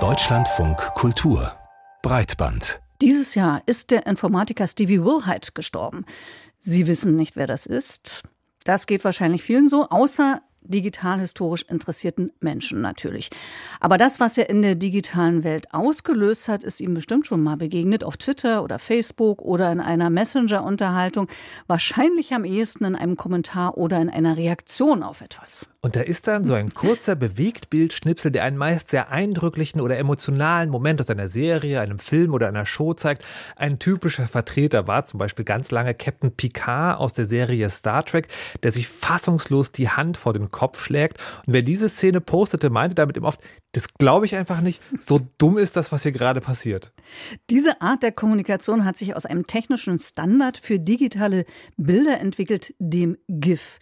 Deutschlandfunk Kultur Breitband dieses Jahr ist der Informatiker Stevie Wilhite gestorben. Sie wissen nicht, wer das ist. Das geht wahrscheinlich vielen so, außer digital-historisch interessierten Menschen natürlich. Aber das, was er in der digitalen Welt ausgelöst hat, ist ihm bestimmt schon mal begegnet auf Twitter oder Facebook oder in einer Messenger-Unterhaltung. Wahrscheinlich am ehesten in einem Kommentar oder in einer Reaktion auf etwas. Und da ist dann so ein kurzer Bewegtbildschnipsel, der einen meist sehr eindrücklichen oder emotionalen Moment aus einer Serie, einem Film oder einer Show zeigt. Ein typischer Vertreter war zum Beispiel ganz lange Captain Picard aus der Serie Star Trek, der sich fassungslos die Hand vor den Kopf schlägt. Und wer diese Szene postete, meinte damit eben oft, das glaube ich einfach nicht. So dumm ist das, was hier gerade passiert. Diese Art der Kommunikation hat sich aus einem technischen Standard für digitale Bilder entwickelt, dem GIF.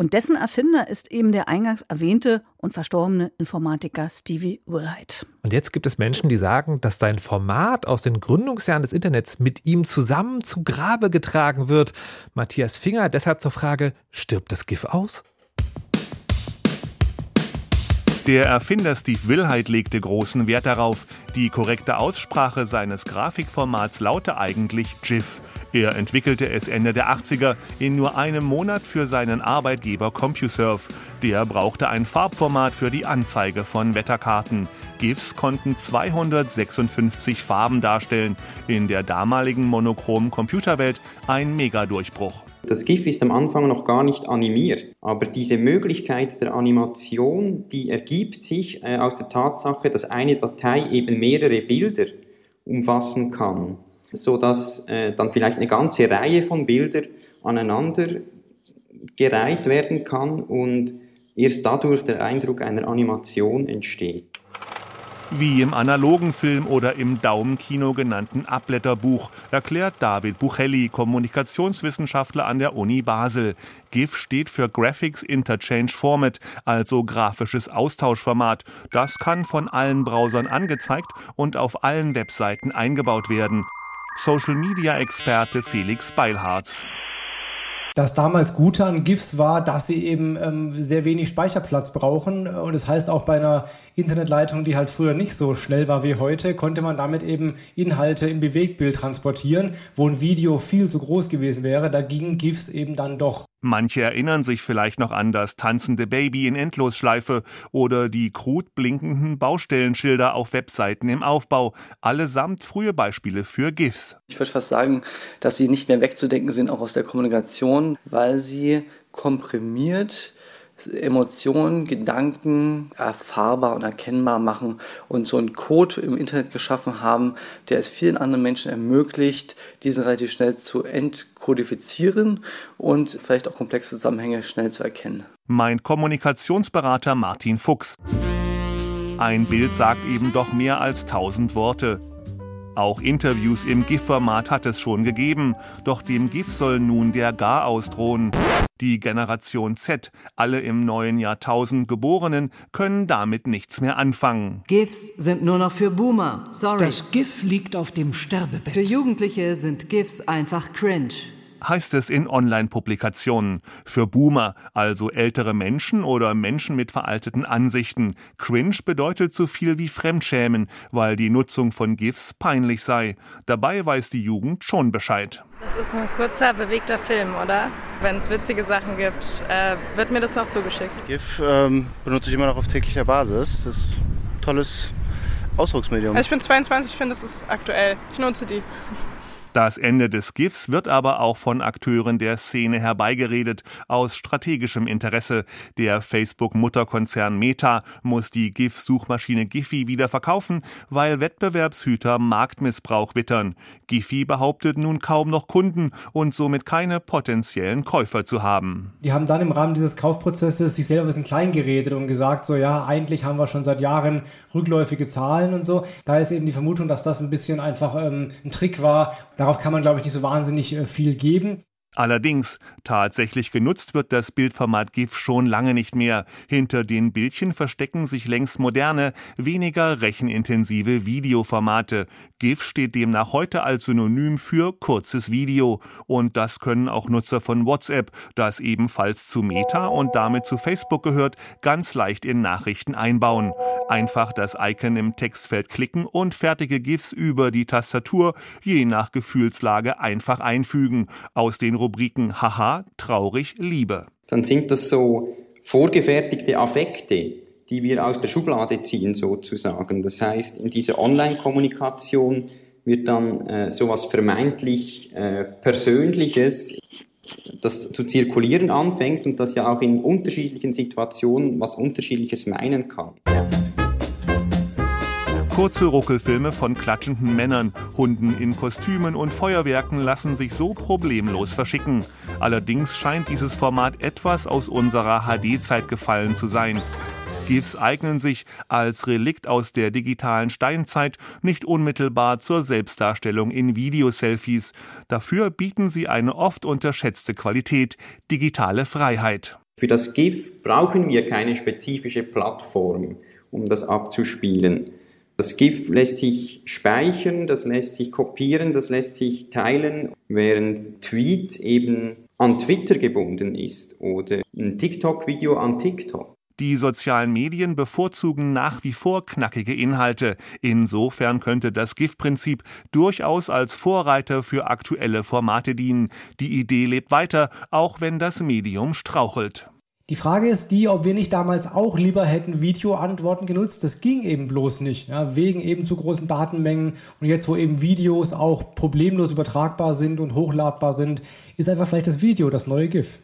Und dessen Erfinder ist eben der eingangs erwähnte und verstorbene Informatiker Stevie Wilhite. Und jetzt gibt es Menschen, die sagen, dass sein Format aus den Gründungsjahren des Internets mit ihm zusammen zu Grabe getragen wird. Matthias Finger deshalb zur Frage, stirbt das GIF aus? Der Erfinder Steve Wilhite legte großen Wert darauf. Die korrekte Aussprache seines Grafikformats laute eigentlich GIF. Er entwickelte es Ende der 80er in nur einem Monat für seinen Arbeitgeber CompuServe. Der brauchte ein Farbformat für die Anzeige von Wetterkarten. GIFs konnten 256 Farben darstellen. In der damaligen monochromen Computerwelt ein Megadurchbruch. Das GIF ist am Anfang noch gar nicht animiert, aber diese Möglichkeit der Animation, die ergibt sich äh, aus der Tatsache, dass eine Datei eben mehrere Bilder umfassen kann, so dass äh, dann vielleicht eine ganze Reihe von Bildern aneinander gereiht werden kann und erst dadurch der Eindruck einer Animation entsteht wie im analogen Film oder im Daumenkino genannten Abblätterbuch, erklärt David Buchelli, Kommunikationswissenschaftler an der Uni Basel. GIF steht für Graphics Interchange Format, also grafisches Austauschformat. Das kann von allen Browsern angezeigt und auf allen Webseiten eingebaut werden. Social Media Experte Felix Beilharz. Das damals Gute an GIFs war, dass sie eben ähm, sehr wenig Speicherplatz brauchen. Und das heißt auch bei einer Internetleitung, die halt früher nicht so schnell war wie heute, konnte man damit eben Inhalte im Bewegtbild transportieren, wo ein Video viel zu groß gewesen wäre. Da gingen GIFs eben dann doch. Manche erinnern sich vielleicht noch an das tanzende Baby in Endlosschleife oder die krut blinkenden Baustellenschilder auf Webseiten im Aufbau. Allesamt frühe Beispiele für GIFs. Ich würde fast sagen, dass sie nicht mehr wegzudenken sind, auch aus der Kommunikation, weil sie komprimiert Emotionen, Gedanken erfahrbar und erkennbar machen und so einen Code im Internet geschaffen haben, der es vielen anderen Menschen ermöglicht, diesen relativ schnell zu entkodifizieren und vielleicht auch komplexe Zusammenhänge schnell zu erkennen. Mein Kommunikationsberater Martin Fuchs. Ein Bild sagt eben doch mehr als tausend Worte. Auch Interviews im GIF-Format hat es schon gegeben, doch dem GIF soll nun der Garaus drohen. Die Generation Z, alle im neuen Jahrtausend Geborenen, können damit nichts mehr anfangen. GIFs sind nur noch für Boomer, sorry. Das GIF liegt auf dem Sterbebett. Für Jugendliche sind GIFs einfach cringe heißt es in Online-Publikationen. Für Boomer, also ältere Menschen oder Menschen mit veralteten Ansichten. Cringe bedeutet so viel wie Fremdschämen, weil die Nutzung von GIFs peinlich sei. Dabei weiß die Jugend schon Bescheid. Das ist ein kurzer, bewegter Film, oder? Wenn es witzige Sachen gibt, äh, wird mir das noch zugeschickt. GIF ähm, benutze ich immer noch auf täglicher Basis. Das ist ein tolles Ausdrucksmedium. Also ich bin 22, ich finde, das ist aktuell. Ich nutze die. Das Ende des GIFs wird aber auch von Akteuren der Szene herbeigeredet, aus strategischem Interesse. Der Facebook-Mutterkonzern Meta muss die GIF-Suchmaschine Giphy wieder verkaufen, weil Wettbewerbshüter Marktmissbrauch wittern. Giphy behauptet nun kaum noch Kunden und somit keine potenziellen Käufer zu haben. Die haben dann im Rahmen dieses Kaufprozesses sich selber ein bisschen klein geredet und gesagt, so ja, eigentlich haben wir schon seit Jahren rückläufige Zahlen und so. Da ist eben die Vermutung, dass das ein bisschen einfach ähm, ein Trick war, Darauf kann man, glaube ich, nicht so wahnsinnig äh, viel geben. Allerdings, tatsächlich genutzt wird das Bildformat GIF schon lange nicht mehr. Hinter den Bildchen verstecken sich längst moderne, weniger rechenintensive Videoformate. GIF steht demnach heute als Synonym für kurzes Video. Und das können auch Nutzer von WhatsApp, das ebenfalls zu Meta und damit zu Facebook gehört, ganz leicht in Nachrichten einbauen. Einfach das Icon im Textfeld klicken und fertige GIFs über die Tastatur, je nach Gefühlslage, einfach einfügen. Aus den Rubriken Haha, traurig, Liebe. Dann sind das so vorgefertigte Affekte, die wir aus der Schublade ziehen sozusagen. Das heißt, in dieser Online-Kommunikation wird dann äh, sowas vermeintlich äh, Persönliches, das zu zirkulieren anfängt und das ja auch in unterschiedlichen Situationen was Unterschiedliches meinen kann. Kurze Ruckelfilme von klatschenden Männern, Hunden in Kostümen und Feuerwerken lassen sich so problemlos verschicken. Allerdings scheint dieses Format etwas aus unserer HD-Zeit gefallen zu sein. GIFs eignen sich als Relikt aus der digitalen Steinzeit nicht unmittelbar zur Selbstdarstellung in Videoselfies. Dafür bieten sie eine oft unterschätzte Qualität, digitale Freiheit. Für das GIF brauchen wir keine spezifische Plattform, um das abzuspielen. Das GIF lässt sich speichern, das lässt sich kopieren, das lässt sich teilen, während Tweet eben an Twitter gebunden ist oder ein TikTok-Video an TikTok. Die sozialen Medien bevorzugen nach wie vor knackige Inhalte. Insofern könnte das GIF-Prinzip durchaus als Vorreiter für aktuelle Formate dienen. Die Idee lebt weiter, auch wenn das Medium strauchelt. Die Frage ist die, ob wir nicht damals auch lieber hätten Videoantworten genutzt. Das ging eben bloß nicht, ja, wegen eben zu großen Datenmengen. Und jetzt, wo eben Videos auch problemlos übertragbar sind und hochladbar sind, ist einfach vielleicht das Video das neue GIF.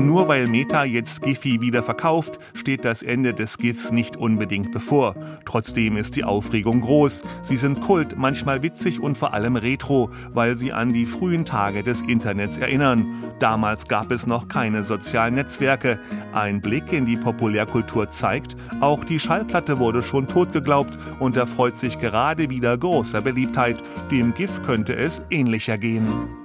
Nur weil Meta jetzt Giphy wieder verkauft, steht das Ende des GIFs nicht unbedingt bevor. Trotzdem ist die Aufregung groß. Sie sind Kult, manchmal witzig und vor allem retro, weil sie an die frühen Tage des Internets erinnern. Damals gab es noch keine sozialen Netzwerke. Ein Blick in die Populärkultur zeigt, auch die Schallplatte wurde schon tot geglaubt und erfreut sich gerade wieder großer Beliebtheit. Dem GIF könnte es ähnlicher gehen.